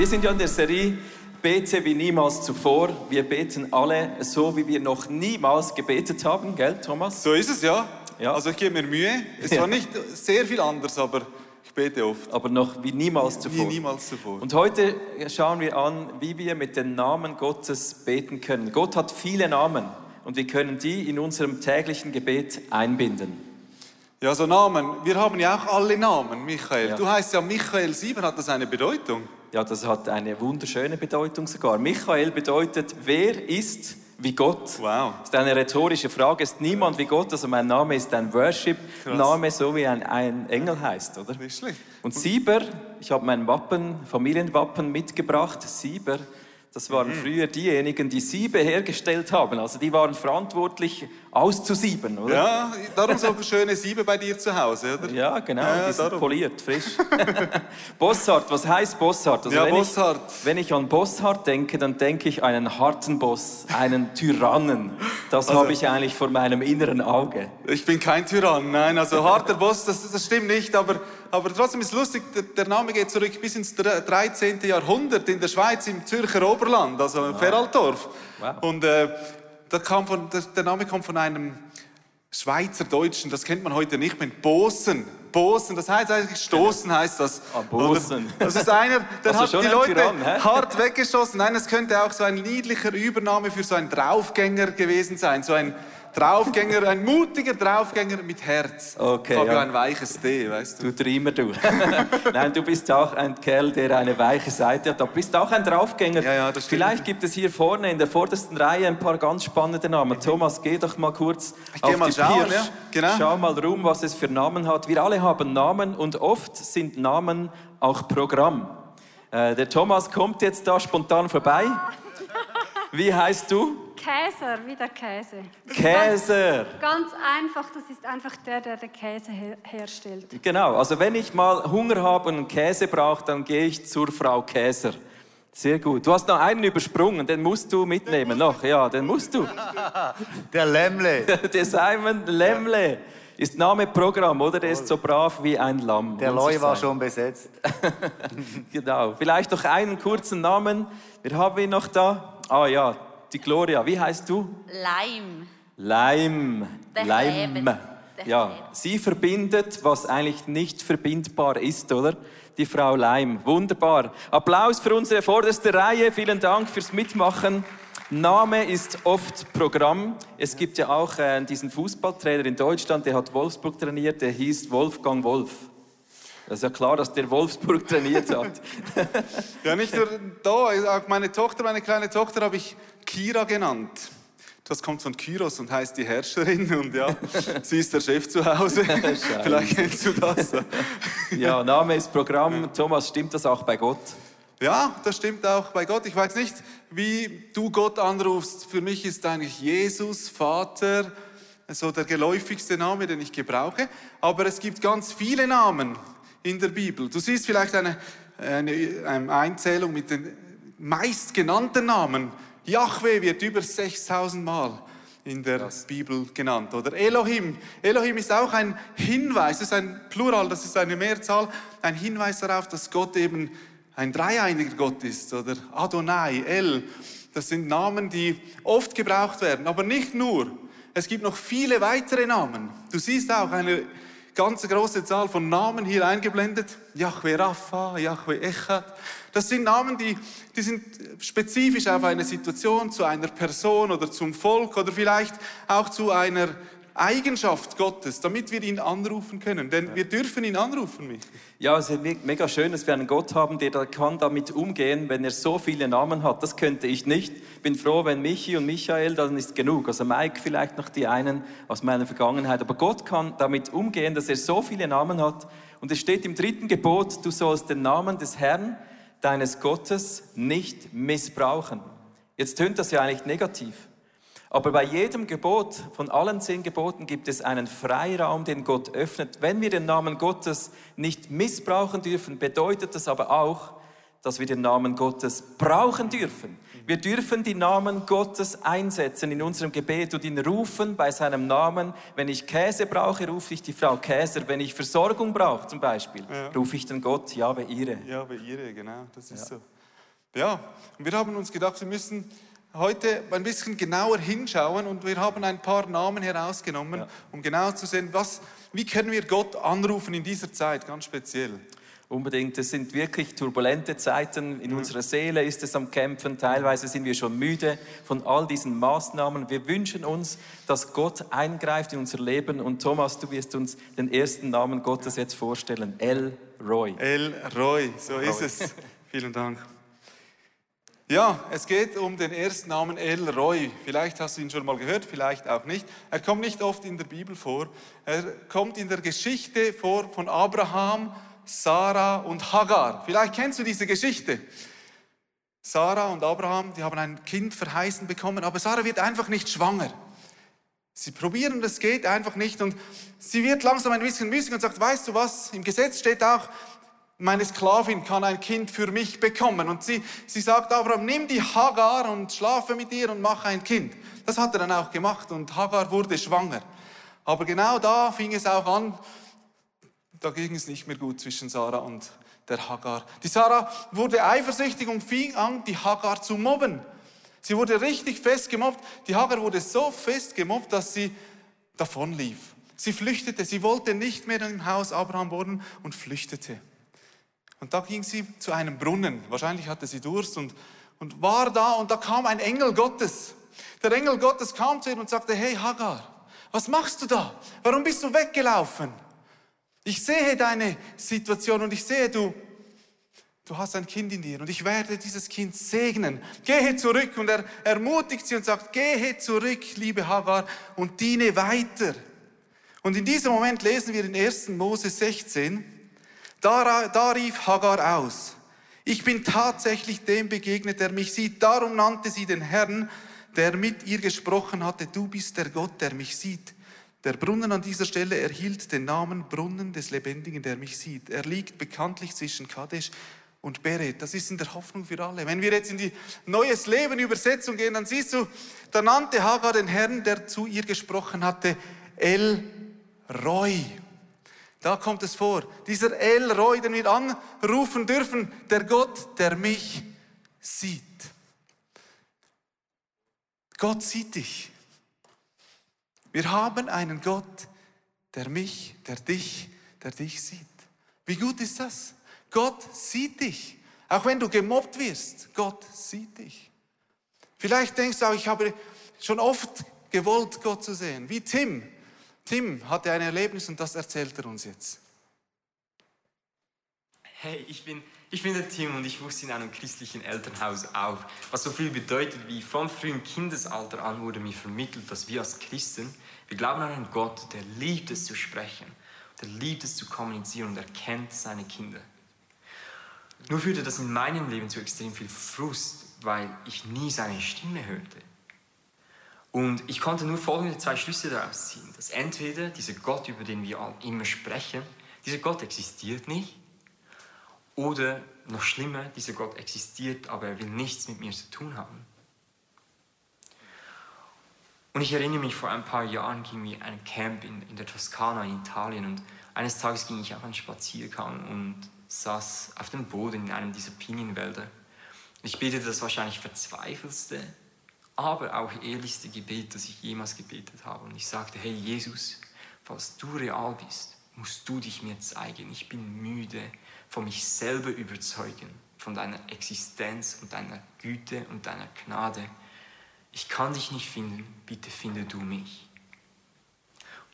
Wir sind ja in der Serie Bete wie niemals zuvor. Wir beten alle so, wie wir noch niemals gebetet haben, gell, Thomas? So ist es, ja. Ja. Also ich gebe mir Mühe. Es war nicht sehr viel anders, aber ich bete oft. Aber noch wie niemals zuvor. Nie, niemals zuvor. Und heute schauen wir an, wie wir mit den Namen Gottes beten können. Gott hat viele Namen und wir können die in unserem täglichen Gebet einbinden. Ja, so Namen. Wir haben ja auch alle Namen, Michael. Ja. Du heißt ja Michael 7, hat das eine Bedeutung? Ja, das hat eine wunderschöne Bedeutung sogar. Michael bedeutet, wer ist wie Gott? Wow. Das ist eine rhetorische Frage. Ist niemand wie Gott? Also mein Name ist ein Worship-Name, so wie ein, ein Engel heißt, oder? Schlecht. Und Sieber, ich habe mein Wappen, Familienwappen mitgebracht. Sieber, das waren Mhm. früher diejenigen, die Siebe hergestellt haben. Also die waren verantwortlich auszusieben, oder? Ja, darum so schöne Siebe bei dir zu Hause, oder? Ja, genau, Ja, die sind darum. poliert, frisch. Bossart, was heißt Bossart? Also Ja, wenn Bossart. Ich, wenn ich an Bossart denke, dann denke ich an einen harten Boss, einen Tyrannen. Das Also- habe ich eigentlich vor meinem inneren Auge. Ich bin kein Tyrann, nein, also harter Boss, das, das stimmt nicht, aber, aber trotzdem ist lustig, der, Name geht zurück bis ins dre- 13. Jahrhundert in der Schweiz, im Zürcher Oberland, also in Feraldorf. Wow. Und äh, von, der, Name kommt von einem Schweizer Deutschen, das kennt man heute nicht mehr, Bosen. Bosen, das heißt eigentlich stoßen heißt das. Ah, Bosen. Das ist einer, der Also hat die Leute Tyrann, hart weggeschossen. Nein, es könnte auch so ein niedlicher Übername für so einen Draufgänger gewesen sein. So ein Draufgänger, ein mutiger Draufgänger mit Herz. Okay, ich habe ja. ein weiches D, weißt du. Du Dreamer, du. Nein, du bist auch ein Kerl, der eine weiche Seite hat. Du bist auch ein Draufgänger. Ja, ja, das stimmt. Vielleicht gibt es hier vorne in der vordersten Reihe ein paar ganz spannende Namen. Thomas, geh doch mal kurz Ich auf geh mal die schauen, Pirsch. ja, genau. Schau mal rum, was es für Namen hat. Wir alle haben Namen und oft sind Namen auch Programm. Äh, der Thomas kommt jetzt da spontan vorbei. Wie heißt du? Käser, wie der Käse. Käser. Ganz einfach, das ist einfach der, der den Käse her herstellt. Genau, also wenn ich mal Hunger habe und einen Käse brauche, dann gehe ich zur Frau Käser. Sehr gut. Du hast noch einen übersprungen, den musst du mitnehmen noch. Ja, den musst du. Der Lämmle. Der Simon Lemle ist Name Programm, oder? Der ist so brav wie ein Lamm. Der Loi war schon besetzt. Genau. Vielleicht noch einen kurzen Namen. Wir haben ihn noch da. Ah ja, die Gloria. Wie heißt du? Leim. Leim. Der Leim. Ja, sie verbindet, was eigentlich nicht verbindbar ist, oder? Die Frau Leim. Wunderbar. Applaus für unsere vorderste Reihe. Vielen Dank fürs Mitmachen. Name ist oft Programm. Es gibt ja auch äh, diesen Fußballtrainer in Deutschland, der hat Wolfsburg trainiert, der hieß Wolfgang Wolf. Das ist ja klar, dass der Wolfsburg trainiert hat. Ja, nicht nur da, auch meine Tochter, meine kleine Tochter habe ich Kira genannt. Das kommt von Kyros und heißt die Herrscherin und ja, sie ist der Chef zu Hause. Vielleicht kennst du das. ja, Name ist Programm. Thomas, stimmt das auch bei Gott? Ja, das stimmt auch bei Gott. Ich weiß nicht, wie du Gott anrufst. Für mich ist eigentlich Jesus, Vater, so der geläufigste Name, den ich gebrauche. Aber es gibt ganz viele Namen in der Bibel. Du siehst vielleicht eine, eine, eine Einzählung mit den meistgenannten Namen. Yahweh wird über 6000 Mal in der Bibel genannt. Oder Elohim. Elohim ist auch ein Hinweis, das ist ein Plural, das ist eine Mehrzahl, ein Hinweis darauf, dass Gott eben ein dreieiniger Gott ist. Oder Adonai, El. Das sind Namen, die oft gebraucht werden, aber nicht nur. Es gibt noch viele weitere Namen. Du siehst auch eine ganze große Zahl von Namen hier eingeblendet. Yahweh Rapha, Yahweh Echad. Das sind Namen, die, die sind spezifisch auf eine Situation, zu einer Person oder zum Volk oder vielleicht auch zu einer Eigenschaft Gottes, damit wir ihn anrufen können. Denn wir dürfen ihn anrufen, Michi. Ja, es ist me- mega schön, dass wir einen Gott haben, der da kann damit umgehen, wenn er so viele Namen hat. Das könnte ich nicht. Bin froh, wenn Michi und Michael, dann ist genug. Also Mike vielleicht noch die einen aus meiner Vergangenheit. Aber Gott kann damit umgehen, dass er so viele Namen hat. Und es steht im dritten Gebot, du sollst den Namen des Herrn, deines Gottes, nicht missbrauchen. Jetzt tönt das ja eigentlich negativ. Aber bei jedem Gebot, von allen zehn Geboten, gibt es einen Freiraum, den Gott öffnet. Wenn wir den Namen Gottes nicht missbrauchen dürfen, bedeutet das aber auch, dass wir den Namen Gottes brauchen dürfen. Wir dürfen die Namen Gottes einsetzen in unserem Gebet und ihn rufen bei seinem Namen. Wenn ich Käse brauche, rufe ich die Frau Käser. Wenn ich Versorgung brauche zum Beispiel, rufe ich den Gott Jahwe Ire. Ja, bei ihr, genau, das ist so. Ja, und wir haben uns gedacht, wir müssen heute ein bisschen genauer hinschauen und wir haben ein paar Namen herausgenommen, Ja. um genau zu sehen, was, wie können wir Gott anrufen in dieser Zeit, ganz speziell. Unbedingt, es sind wirklich turbulente Zeiten. In unserer Seele ist es am Kämpfen. Teilweise sind wir schon müde von all diesen Maßnahmen. Wir wünschen uns, dass Gott eingreift in unser Leben. Und Thomas, du wirst uns den ersten Namen Gottes jetzt vorstellen. El Roy. El Roy, so ist es. Vielen Dank. Ja, es geht um den ersten Namen El Roy. Vielleicht hast du ihn schon mal gehört, vielleicht auch nicht. Er kommt nicht oft in der Bibel vor. Er kommt in der Geschichte vor von Abraham, Sarah und Hagar. Vielleicht kennst du diese Geschichte. Sarah und Abraham, die haben ein Kind verheißen bekommen, aber Sarah wird einfach nicht schwanger. Sie probieren, das geht einfach nicht und sie wird langsam ein bisschen müßig und sagt, weißt du was, im Gesetz steht auch, meine Sklavin kann ein Kind für mich bekommen. Und sie, sie sagt Abraham, nimm die Hagar und schlafe mit ihr und mach ein Kind. Das hat er dann auch gemacht und Hagar wurde schwanger. Aber genau da fing es auch an, da ging es nicht mehr gut zwischen Sarah und der Hagar. Die Sarah wurde eifersüchtig und fing an, die Hagar zu mobben. Sie wurde richtig fest gemobbt. Die Hagar wurde so fest gemobbt, dass sie davonlief. Sie flüchtete. Sie wollte nicht mehr im Haus Abraham wohnen und flüchtete. Und da ging sie zu einem Brunnen. Wahrscheinlich hatte sie Durst und, und war da und da kam ein Engel Gottes. Der Engel Gottes kam zu ihr und sagte, hey Hagar, was machst du da? Warum bist du weggelaufen? Ich sehe deine Situation und ich sehe, du, du hast ein Kind in dir und ich werde dieses Kind segnen. Gehe zurück und er ermutigt sie und sagt, gehe zurück, liebe Hagar, und diene weiter. Und in diesem Moment lesen wir in 1. Mose 16, da, da rief Hagar aus, ich bin tatsächlich dem begegnet, der mich sieht. Darum nannte sie den Herrn, der mit ihr gesprochen hatte, du bist der Gott, der mich sieht. Der Brunnen an dieser Stelle erhielt den Namen Brunnen des Lebendigen, der mich sieht. Er liegt bekanntlich zwischen Kadesh und Beret. Das ist in der Hoffnung für alle. Wenn wir jetzt in die Neues Leben Übersetzung gehen, dann siehst du, da nannte Hagar den Herrn, der zu ihr gesprochen hatte, El Roy. Da kommt es vor. Dieser El Roy, den wir anrufen dürfen, der Gott, der mich sieht. Gott sieht dich. Wir haben einen Gott, der mich, der dich, der dich sieht. Wie gut ist das? Gott sieht dich. Auch wenn du gemobbt wirst, Gott sieht dich. Vielleicht denkst du auch, ich habe schon oft gewollt, Gott zu sehen. Wie Tim. Tim hatte ein Erlebnis und das erzählt er uns jetzt. Hey, ich bin, ich bin der Tim und ich wuchs in einem christlichen Elternhaus auf. Was so viel bedeutet wie vom frühen Kindesalter an wurde mir vermittelt, dass wir als Christen, wir glauben an einen Gott, der liebt es zu sprechen, der liebt es zu kommunizieren und er kennt seine Kinder. Nur führte das in meinem Leben zu extrem viel Frust, weil ich nie seine Stimme hörte. Und ich konnte nur folgende zwei Schlüsse daraus ziehen. Dass entweder dieser Gott, über den wir immer sprechen, dieser Gott existiert nicht, oder noch schlimmer, dieser Gott existiert, aber er will nichts mit mir zu tun haben. Und ich erinnere mich, vor ein paar Jahren ging mir ein Camp in, in der Toskana in Italien und eines Tages ging ich auf einen Spaziergang und saß auf dem Boden in einem dieser Pinienwälder. Ich betete das wahrscheinlich verzweifelste, aber auch ehrlichste Gebet, das ich jemals gebetet habe. Und ich sagte, hey Jesus, falls du real bist, musst du dich mir zeigen. Ich bin müde von mich selber überzeugen, von deiner Existenz und deiner Güte und deiner Gnade. Ich kann dich nicht finden, bitte finde du mich.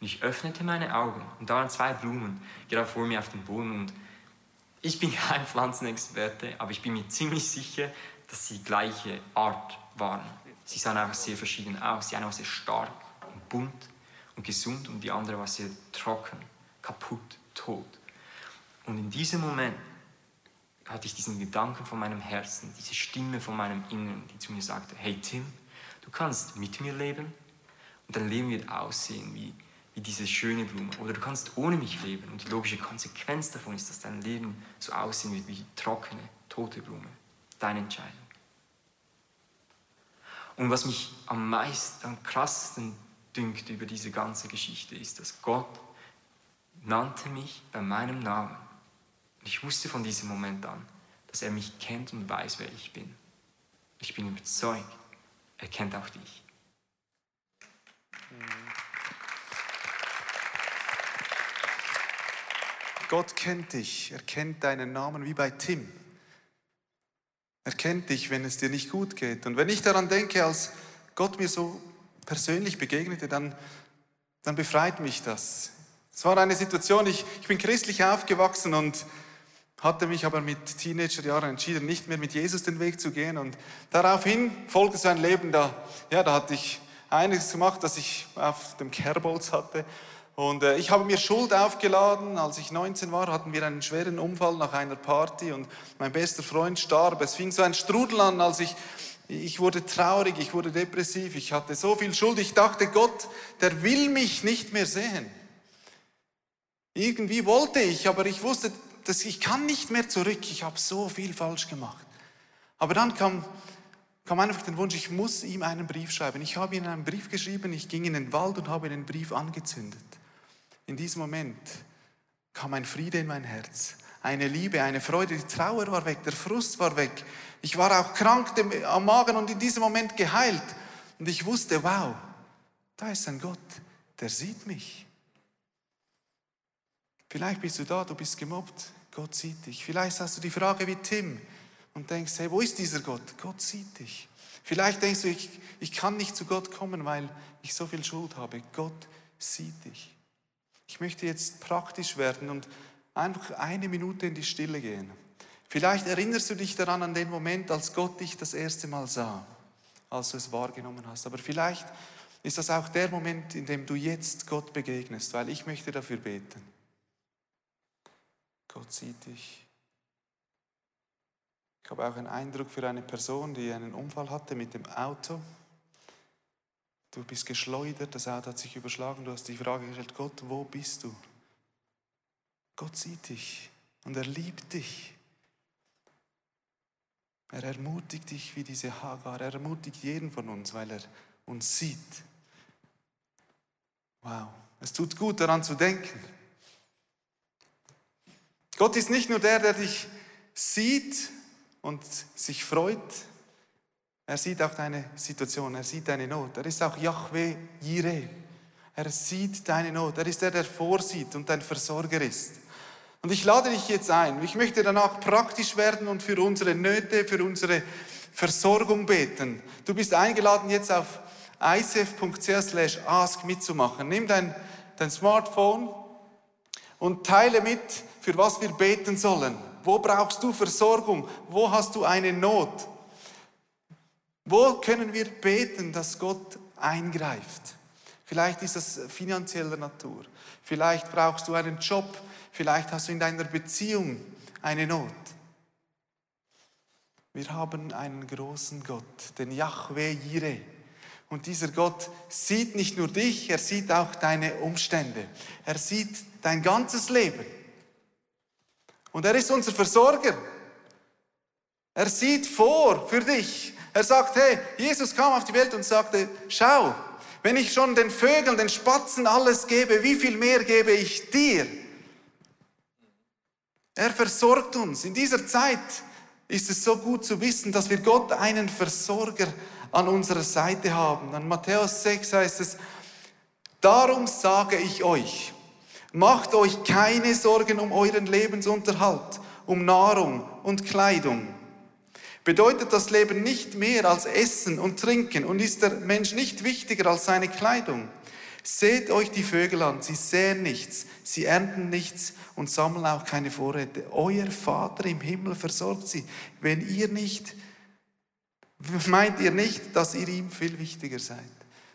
Und ich öffnete meine Augen und da waren zwei Blumen gerade vor mir auf dem Boden und ich bin kein Pflanzenexperte, aber ich bin mir ziemlich sicher, dass sie gleiche Art waren. Sie sahen einfach sehr verschieden aus. Die eine war sehr stark und bunt und gesund und die andere war sehr trocken, kaputt, tot. Und in diesem Moment hatte ich diesen Gedanken von meinem Herzen, diese Stimme von meinem Inneren, die zu mir sagte, hey Tim, du kannst mit mir leben und dein Leben wird aussehen wie, wie diese schöne Blume. Oder du kannst ohne mich leben und die logische Konsequenz davon ist, dass dein Leben so aussehen wird wie trockene, tote Blume. Deine Entscheidung. Und was mich am meisten, am krassesten dünkt über diese ganze Geschichte ist, dass Gott nannte mich bei meinem Namen. Und ich wusste von diesem Moment an, dass er mich kennt und weiß, wer ich bin. Ich bin überzeugt, er kennt auch dich. Gott kennt dich, er kennt deinen Namen wie bei Tim. Er kennt dich, wenn es dir nicht gut geht. Und wenn ich daran denke, als Gott mir so persönlich begegnete, dann, dann befreit mich das. Es war eine Situation, ich, ich bin christlich aufgewachsen und hatte mich aber mit Teenagerjahren entschieden, nicht mehr mit Jesus den Weg zu gehen. Und daraufhin folgte so ein Leben, da, ja, da hatte ich einiges gemacht, das ich auf dem Kerbholz hatte. Und äh, ich habe mir Schuld aufgeladen. Als ich 19 war, hatten wir einen schweren Unfall nach einer Party und mein bester Freund starb. Es fing so ein Strudel an, als ich, ich wurde traurig, ich wurde depressiv, ich hatte so viel Schuld. Ich dachte, Gott, der will mich nicht mehr sehen. Irgendwie wollte ich, aber ich wusste, dass ich kann nicht mehr zurück. Ich habe so viel falsch gemacht. Aber dann kam, kam einfach der Wunsch, ich muss ihm einen Brief schreiben. Ich habe ihm einen Brief geschrieben, ich ging in den Wald und habe den Brief angezündet. In diesem Moment kam ein Friede in mein Herz, eine Liebe, eine Freude, die Trauer war weg, der Frust war weg. Ich war auch krank am Magen und in diesem Moment geheilt. Und ich wusste, wow, da ist ein Gott, der sieht mich. Vielleicht bist du da, du bist gemobbt, Gott sieht dich. Vielleicht hast du die Frage wie Tim und denkst, hey, wo ist dieser Gott? Gott sieht dich. Vielleicht denkst du, ich, ich kann nicht zu Gott kommen, weil ich so viel Schuld habe. Gott sieht dich. Ich möchte jetzt praktisch werden und einfach eine Minute in die Stille gehen. Vielleicht erinnerst du dich daran an den Moment, als Gott dich das erste Mal sah, als du es wahrgenommen hast. Aber vielleicht ist das auch der Moment, in dem du jetzt Gott begegnest, weil ich möchte dafür beten. Gott sieht dich. Ich habe auch einen Eindruck für eine Person, die einen Unfall hatte mit dem Auto. Du bist geschleudert, das Auto hat sich überschlagen, du hast die Frage gestellt, Gott, wo bist du? Gott sieht dich und er liebt dich. Er ermutigt dich wie diese Hagar, er ermutigt jeden von uns, weil er uns sieht. Wow, es tut gut daran zu denken. Gott ist nicht nur der, der dich sieht und sich freut, er sieht auch deine Situation, er sieht deine Not. Er ist auch Yahweh Jireh. Er sieht deine Not. Er ist der, der vorsieht und dein Versorger ist. Und ich lade dich jetzt ein. Ich möchte danach praktisch werden und für unsere Nöte, für unsere Versorgung beten. Du bist eingeladen, jetzt auf icf.ch ask mitzumachen. Nimm dein, dein Smartphone und teile mit, für was wir beten sollen. Wo brauchst du Versorgung? Wo hast du eine Not? Wo können wir beten, dass Gott eingreift? Vielleicht ist das finanzieller Natur. Vielleicht brauchst du einen Job. Vielleicht hast du in deiner Beziehung eine Not. Wir haben einen großen Gott, den Yahweh Jireh. Und dieser Gott sieht nicht nur dich, er sieht auch deine Umstände. Er sieht dein ganzes Leben. Und er ist unser Versorger. Er sieht vor für dich. Er sagt, hey, Jesus kam auf die Welt und sagte, schau, wenn ich schon den Vögeln, den Spatzen alles gebe, wie viel mehr gebe ich dir? Er versorgt uns. In dieser Zeit ist es so gut zu wissen, dass wir Gott einen Versorger an unserer Seite haben. An Matthäus 6 heißt es, darum sage ich euch, macht euch keine Sorgen um euren Lebensunterhalt, um Nahrung und Kleidung. Bedeutet das Leben nicht mehr als Essen und Trinken und ist der Mensch nicht wichtiger als seine Kleidung? Seht euch die Vögel an, sie säen nichts, sie ernten nichts und sammeln auch keine Vorräte. Euer Vater im Himmel versorgt sie. Wenn ihr nicht, meint ihr nicht, dass ihr ihm viel wichtiger seid.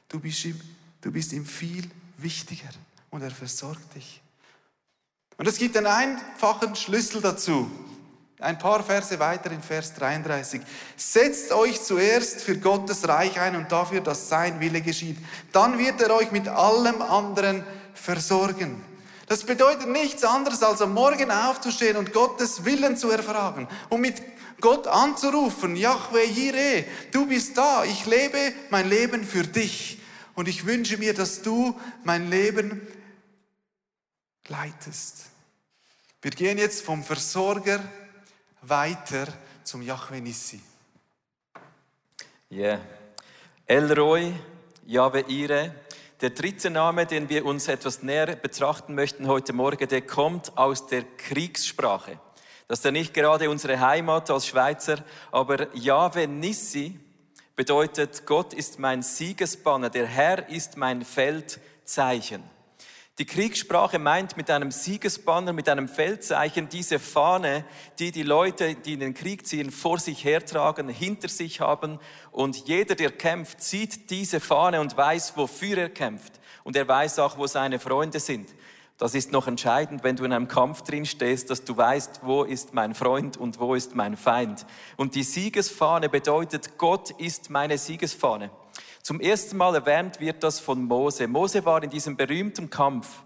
Du bist ihm, du bist ihm viel wichtiger und er versorgt dich. Und es gibt einen einfachen Schlüssel dazu. Ein paar Verse weiter in Vers 33. Setzt euch zuerst für Gottes Reich ein und dafür, dass sein Wille geschieht. Dann wird er euch mit allem anderen versorgen. Das bedeutet nichts anderes, als am Morgen aufzustehen und Gottes Willen zu erfragen und mit Gott anzurufen, Yahweh Jireh, du bist da, ich lebe mein Leben für dich und ich wünsche mir, dass du mein Leben leitest. Wir gehen jetzt vom Versorger weiter zum Yahweh Nissi. Yeah. Elroy, Yahweh Ire. Der dritte Name, den wir uns etwas näher betrachten möchten heute Morgen, der kommt aus der Kriegssprache. Das ist ja nicht gerade unsere Heimat als Schweizer, aber Yahweh Nissi bedeutet, Gott ist mein Siegesbanner, der Herr ist mein Feldzeichen. Die Kriegssprache meint mit einem Siegesbanner, mit einem Feldzeichen diese Fahne, die die Leute, die in den Krieg ziehen, vor sich hertragen, hinter sich haben. Und jeder, der kämpft, sieht diese Fahne und weiß, wofür er kämpft. Und er weiß auch, wo seine Freunde sind. Das ist noch entscheidend, wenn du in einem Kampf drin stehst, dass du weißt, wo ist mein Freund und wo ist mein Feind. Und die Siegesfahne bedeutet, Gott ist meine Siegesfahne. Zum ersten Mal erwähnt wird das von Mose. Mose war in diesem berühmten Kampf,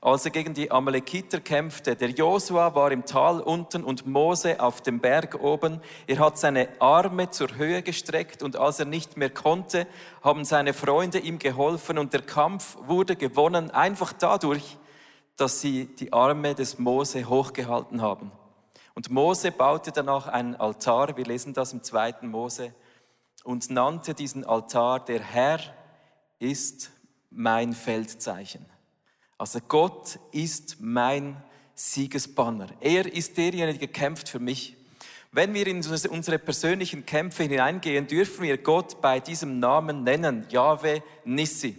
als er gegen die Amalekiter kämpfte. Der Josua war im Tal unten und Mose auf dem Berg oben. Er hat seine Arme zur Höhe gestreckt und als er nicht mehr konnte, haben seine Freunde ihm geholfen und der Kampf wurde gewonnen einfach dadurch, dass sie die Arme des Mose hochgehalten haben. Und Mose baute danach einen Altar, wir lesen das im zweiten Mose, und nannte diesen Altar, der Herr ist mein Feldzeichen. Also Gott ist mein Siegesbanner. Er ist derjenige, der kämpft für mich. Wenn wir in unsere persönlichen Kämpfe hineingehen, dürfen wir Gott bei diesem Namen nennen, Yahweh Nissi.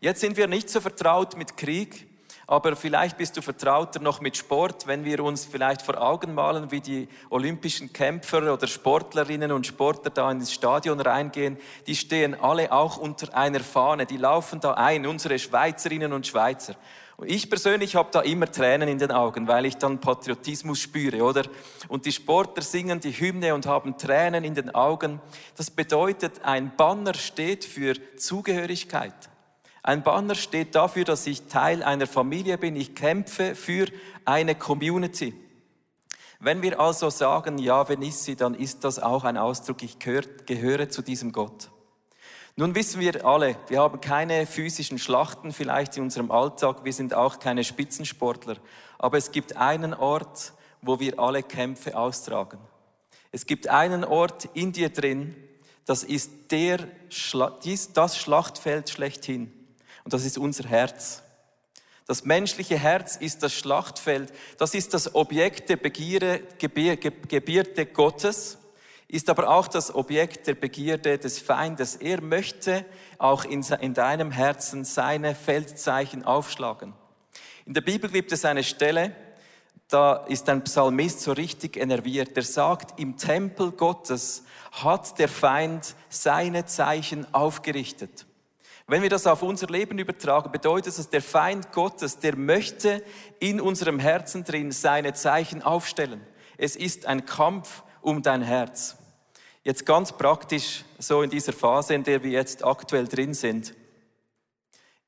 Jetzt sind wir nicht so vertraut mit Krieg, aber vielleicht bist du vertrauter noch mit Sport, wenn wir uns vielleicht vor Augen malen, wie die olympischen Kämpfer oder Sportlerinnen und Sportler da ins Stadion reingehen. Die stehen alle auch unter einer Fahne, die laufen da ein, unsere Schweizerinnen und Schweizer. Und ich persönlich habe da immer Tränen in den Augen, weil ich dann Patriotismus spüre, oder? Und die Sportler singen die Hymne und haben Tränen in den Augen. Das bedeutet, ein Banner steht für Zugehörigkeit. Ein Banner steht dafür, dass ich Teil einer Familie bin. Ich kämpfe für eine Community. Wenn wir also sagen, ja, wenn ich sie, dann ist das auch ein Ausdruck, ich gehöre, gehöre zu diesem Gott. Nun wissen wir alle, wir haben keine physischen Schlachten vielleicht in unserem Alltag, wir sind auch keine Spitzensportler, aber es gibt einen Ort, wo wir alle Kämpfe austragen. Es gibt einen Ort in dir drin, das ist der, das Schlachtfeld schlechthin. Und das ist unser Herz. Das menschliche Herz ist das Schlachtfeld. Das ist das Objekt der Begierde, Gebierde Gottes, ist aber auch das Objekt der Begierde des Feindes. Er möchte auch in, in deinem Herzen seine Feldzeichen aufschlagen. In der Bibel gibt es eine Stelle, da ist ein Psalmist so richtig enerviert. Der sagt, im Tempel Gottes hat der Feind seine Zeichen aufgerichtet. Wenn wir das auf unser Leben übertragen, bedeutet das, der Feind Gottes, der möchte in unserem Herzen drin seine Zeichen aufstellen. Es ist ein Kampf um dein Herz. Jetzt ganz praktisch, so in dieser Phase, in der wir jetzt aktuell drin sind.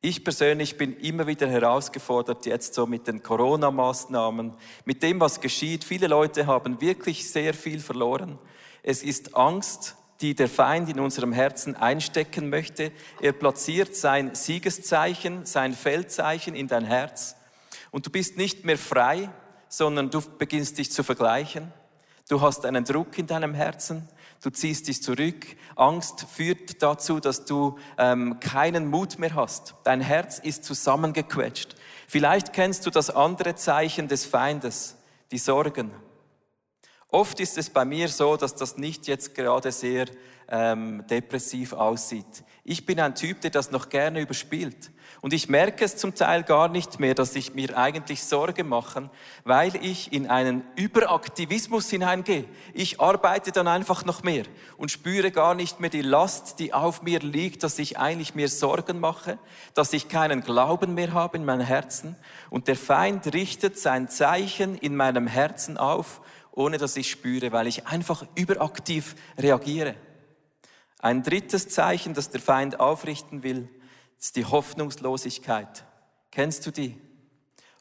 Ich persönlich bin immer wieder herausgefordert, jetzt so mit den Corona-Maßnahmen, mit dem, was geschieht. Viele Leute haben wirklich sehr viel verloren. Es ist Angst, die der Feind in unserem Herzen einstecken möchte. Er platziert sein Siegeszeichen, sein Feldzeichen in dein Herz. Und du bist nicht mehr frei, sondern du beginnst dich zu vergleichen. Du hast einen Druck in deinem Herzen. Du ziehst dich zurück. Angst führt dazu, dass du ähm, keinen Mut mehr hast. Dein Herz ist zusammengequetscht. Vielleicht kennst du das andere Zeichen des Feindes, die Sorgen. Oft ist es bei mir so, dass das nicht jetzt gerade sehr ähm, depressiv aussieht. Ich bin ein Typ, der das noch gerne überspielt. Und ich merke es zum Teil gar nicht mehr, dass ich mir eigentlich Sorge mache, weil ich in einen Überaktivismus hineingehe. Ich arbeite dann einfach noch mehr und spüre gar nicht mehr die Last, die auf mir liegt, dass ich eigentlich mir Sorgen mache, dass ich keinen Glauben mehr habe in meinem Herzen. Und der Feind richtet sein Zeichen in meinem Herzen auf ohne dass ich spüre, weil ich einfach überaktiv reagiere. Ein drittes Zeichen, das der Feind aufrichten will, ist die Hoffnungslosigkeit. Kennst du die?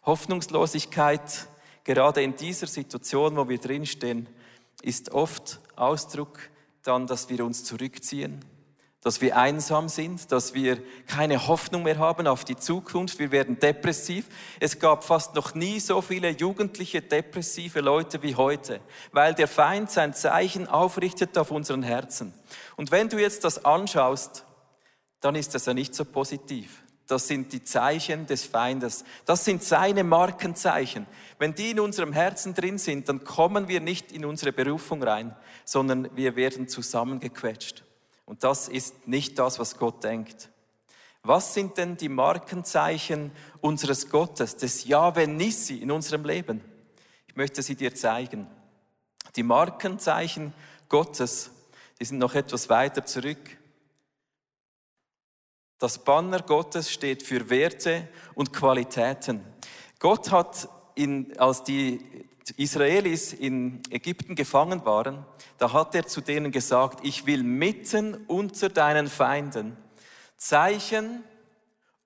Hoffnungslosigkeit, gerade in dieser Situation, wo wir drinstehen, ist oft Ausdruck dann, dass wir uns zurückziehen, dass wir einsam sind, dass wir keine Hoffnung mehr haben auf die Zukunft, wir werden depressiv. Es gab fast noch nie so viele jugendliche depressive Leute wie heute, weil der Feind sein Zeichen aufrichtet auf unseren Herzen. Und wenn du jetzt das anschaust, dann ist das ja nicht so positiv. Das sind die Zeichen des Feindes. Das sind seine Markenzeichen. Wenn die in unserem Herzen drin sind, dann kommen wir nicht in unsere Berufung rein, sondern wir werden zusammengequetscht. Und das ist nicht das, was Gott denkt. Was sind denn die Markenzeichen unseres Gottes, des Yahweh Nissi in unserem Leben? Ich möchte sie dir zeigen. Die Markenzeichen Gottes, die sind noch etwas weiter zurück. Das Banner Gottes steht für Werte und Qualitäten. Gott hat, in, als die Israelis in Ägypten gefangen waren, da hat er zu denen gesagt, ich will mitten unter deinen Feinden Zeichen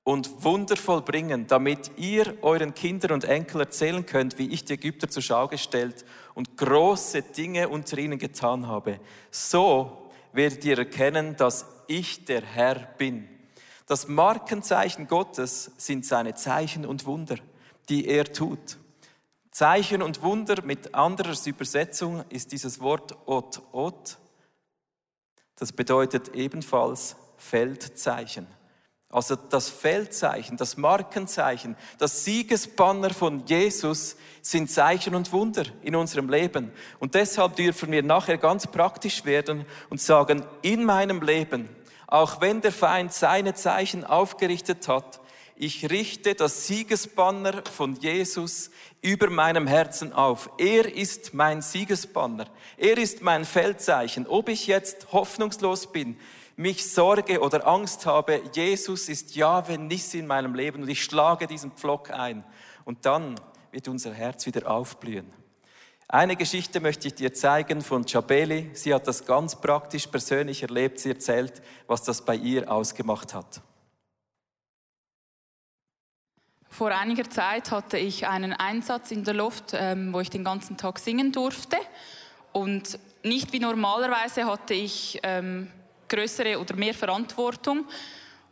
und Wunder vollbringen, damit ihr euren Kindern und Enkeln erzählen könnt, wie ich die Ägypter zur Schau gestellt und große Dinge unter ihnen getan habe. So werdet ihr erkennen, dass ich der Herr bin. Das Markenzeichen Gottes sind seine Zeichen und Wunder, die er tut. Zeichen und Wunder mit anderer Übersetzung ist dieses Wort Ot Ot. Das bedeutet ebenfalls Feldzeichen. Also das Feldzeichen, das Markenzeichen, das Siegesbanner von Jesus sind Zeichen und Wunder in unserem Leben. Und deshalb dürfen wir nachher ganz praktisch werden und sagen, in meinem Leben, auch wenn der Feind seine Zeichen aufgerichtet hat, ich richte das Siegesbanner von Jesus über meinem Herzen auf. Er ist mein Siegesbanner. Er ist mein Feldzeichen. Ob ich jetzt hoffnungslos bin, mich Sorge oder Angst habe, Jesus ist Jahwe Nissi in meinem Leben und ich schlage diesen Pflock ein. Und dann wird unser Herz wieder aufblühen. Eine Geschichte möchte ich dir zeigen von Chabeli. Sie hat das ganz praktisch persönlich erlebt. Sie erzählt, was das bei ihr ausgemacht hat. Vor einiger Zeit hatte ich einen Einsatz in der Luft, ähm, wo ich den ganzen Tag singen durfte. Und nicht wie normalerweise hatte ich ähm, größere oder mehr Verantwortung.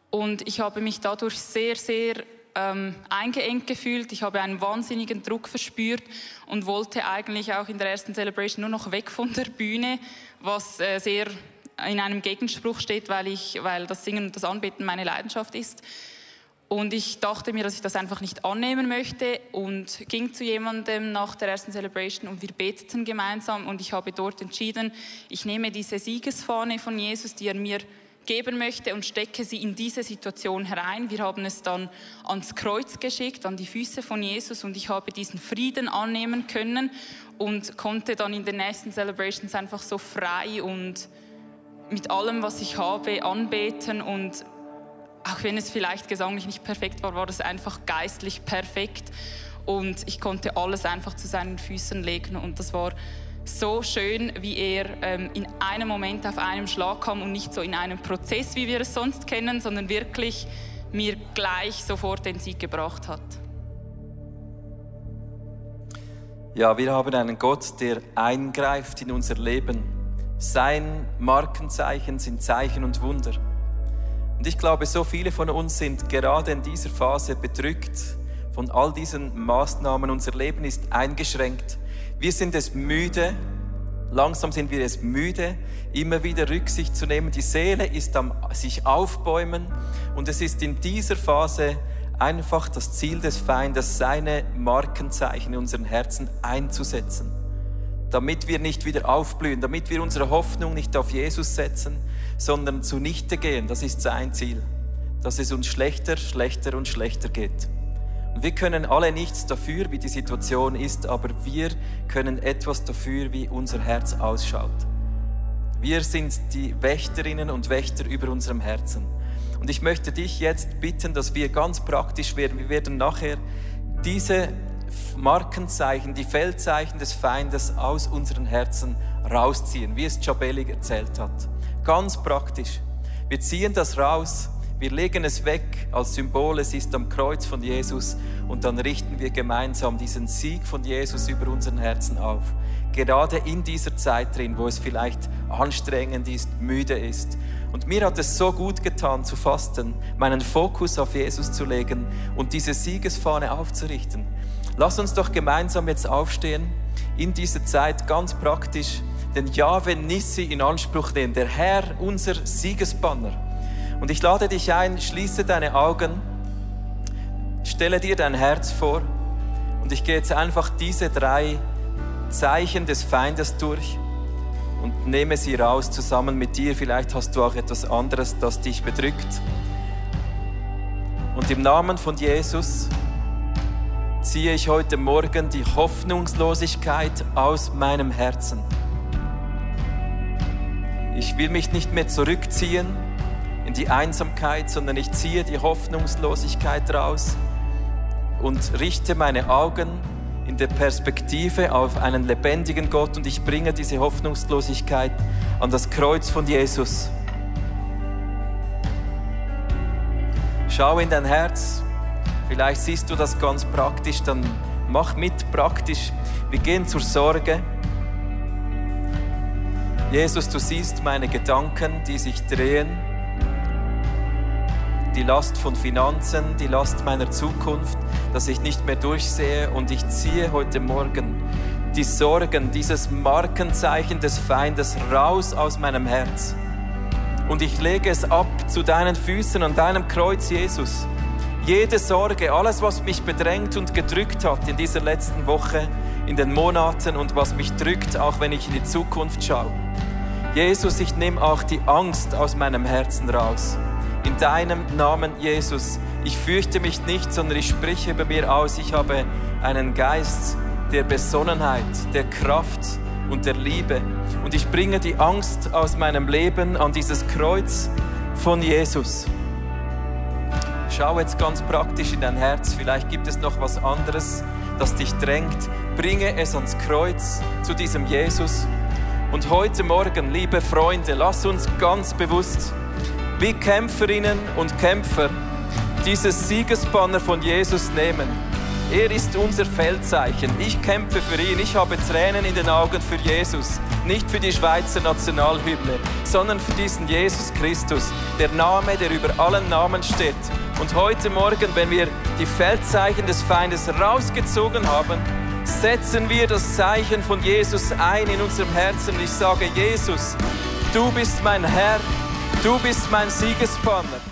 Und ich habe mich dadurch sehr, sehr ähm, eingeengt gefühlt. Ich habe einen wahnsinnigen Druck verspürt und wollte eigentlich auch in der ersten Celebration nur noch weg von der Bühne, was äh, sehr in einem Gegenspruch steht, weil, ich, weil das Singen und das Anbeten meine Leidenschaft ist. Und ich dachte mir, dass ich das einfach nicht annehmen möchte und ging zu jemandem nach der ersten Celebration und wir beteten gemeinsam und ich habe dort entschieden, ich nehme diese Siegesfahne von Jesus, die er mir geben möchte und stecke sie in diese Situation herein. Wir haben es dann ans Kreuz geschickt, an die Füße von Jesus und ich habe diesen Frieden annehmen können und konnte dann in den nächsten Celebrations einfach so frei und mit allem, was ich habe, anbeten und auch wenn es vielleicht gesanglich nicht perfekt war, war es einfach geistlich perfekt. Und ich konnte alles einfach zu seinen Füßen legen. Und das war so schön, wie er ähm, in einem Moment auf einem Schlag kam und nicht so in einem Prozess, wie wir es sonst kennen, sondern wirklich mir gleich sofort den Sieg gebracht hat. Ja, wir haben einen Gott, der eingreift in unser Leben. Sein Markenzeichen sind Zeichen und Wunder. Und ich glaube, so viele von uns sind gerade in dieser Phase bedrückt von all diesen Maßnahmen. Unser Leben ist eingeschränkt. Wir sind es müde, langsam sind wir es müde, immer wieder Rücksicht zu nehmen. Die Seele ist am sich aufbäumen und es ist in dieser Phase einfach das Ziel des Feindes, seine Markenzeichen in unseren Herzen einzusetzen damit wir nicht wieder aufblühen, damit wir unsere Hoffnung nicht auf Jesus setzen, sondern zunichte gehen. Das ist sein Ziel, dass es uns schlechter, schlechter und schlechter geht. Und wir können alle nichts dafür, wie die Situation ist, aber wir können etwas dafür, wie unser Herz ausschaut. Wir sind die Wächterinnen und Wächter über unserem Herzen. Und ich möchte dich jetzt bitten, dass wir ganz praktisch werden. Wir werden nachher diese Markenzeichen, die Feldzeichen des Feindes aus unseren Herzen rausziehen, wie es Jabeli erzählt hat. Ganz praktisch. Wir ziehen das raus. Wir legen es weg als Symbol, es ist am Kreuz von Jesus und dann richten wir gemeinsam diesen Sieg von Jesus über unseren Herzen auf. Gerade in dieser Zeit drin, wo es vielleicht anstrengend ist, müde ist. Und mir hat es so gut getan zu fasten, meinen Fokus auf Jesus zu legen und diese Siegesfahne aufzurichten. Lass uns doch gemeinsam jetzt aufstehen, in dieser Zeit ganz praktisch den Jahwe Nissi in Anspruch nehmen, der Herr, unser Siegesbanner. Und ich lade dich ein, schließe deine Augen, stelle dir dein Herz vor und ich gehe jetzt einfach diese drei Zeichen des Feindes durch und nehme sie raus zusammen mit dir. Vielleicht hast du auch etwas anderes, das dich bedrückt. Und im Namen von Jesus ziehe ich heute Morgen die Hoffnungslosigkeit aus meinem Herzen. Ich will mich nicht mehr zurückziehen in die Einsamkeit, sondern ich ziehe die Hoffnungslosigkeit raus und richte meine Augen in der Perspektive auf einen lebendigen Gott und ich bringe diese Hoffnungslosigkeit an das Kreuz von Jesus. Schau in dein Herz. Vielleicht siehst du das ganz praktisch, dann mach mit praktisch. Wir gehen zur Sorge. Jesus, du siehst meine Gedanken, die sich drehen. Die Last von Finanzen, die Last meiner Zukunft, dass ich nicht mehr durchsehe und ich ziehe heute Morgen die Sorgen, dieses Markenzeichen des Feindes raus aus meinem Herz. Und ich lege es ab zu deinen Füßen an deinem Kreuz, Jesus. Jede Sorge, alles, was mich bedrängt und gedrückt hat in dieser letzten Woche, in den Monaten und was mich drückt, auch wenn ich in die Zukunft schaue. Jesus, ich nehme auch die Angst aus meinem Herzen raus. In deinem Namen, Jesus. Ich fürchte mich nicht, sondern ich spreche über mir aus. Ich habe einen Geist der Besonnenheit, der Kraft und der Liebe. Und ich bringe die Angst aus meinem Leben an dieses Kreuz von Jesus. Schau jetzt ganz praktisch in dein Herz. Vielleicht gibt es noch was anderes, das dich drängt. Bringe es ans Kreuz zu diesem Jesus. Und heute Morgen, liebe Freunde, lass uns ganz bewusst wie Kämpferinnen und Kämpfer dieses Siegesbanner von Jesus nehmen. Er ist unser Feldzeichen. Ich kämpfe für ihn. Ich habe Tränen in den Augen für Jesus. Nicht für die Schweizer Nationalhymne, sondern für diesen Jesus Christus, der Name, der über allen Namen steht. Und heute Morgen, wenn wir die Feldzeichen des Feindes rausgezogen haben, setzen wir das Zeichen von Jesus ein in unserem Herzen. Ich sage, Jesus, du bist mein Herr, du bist mein Siegesbanner.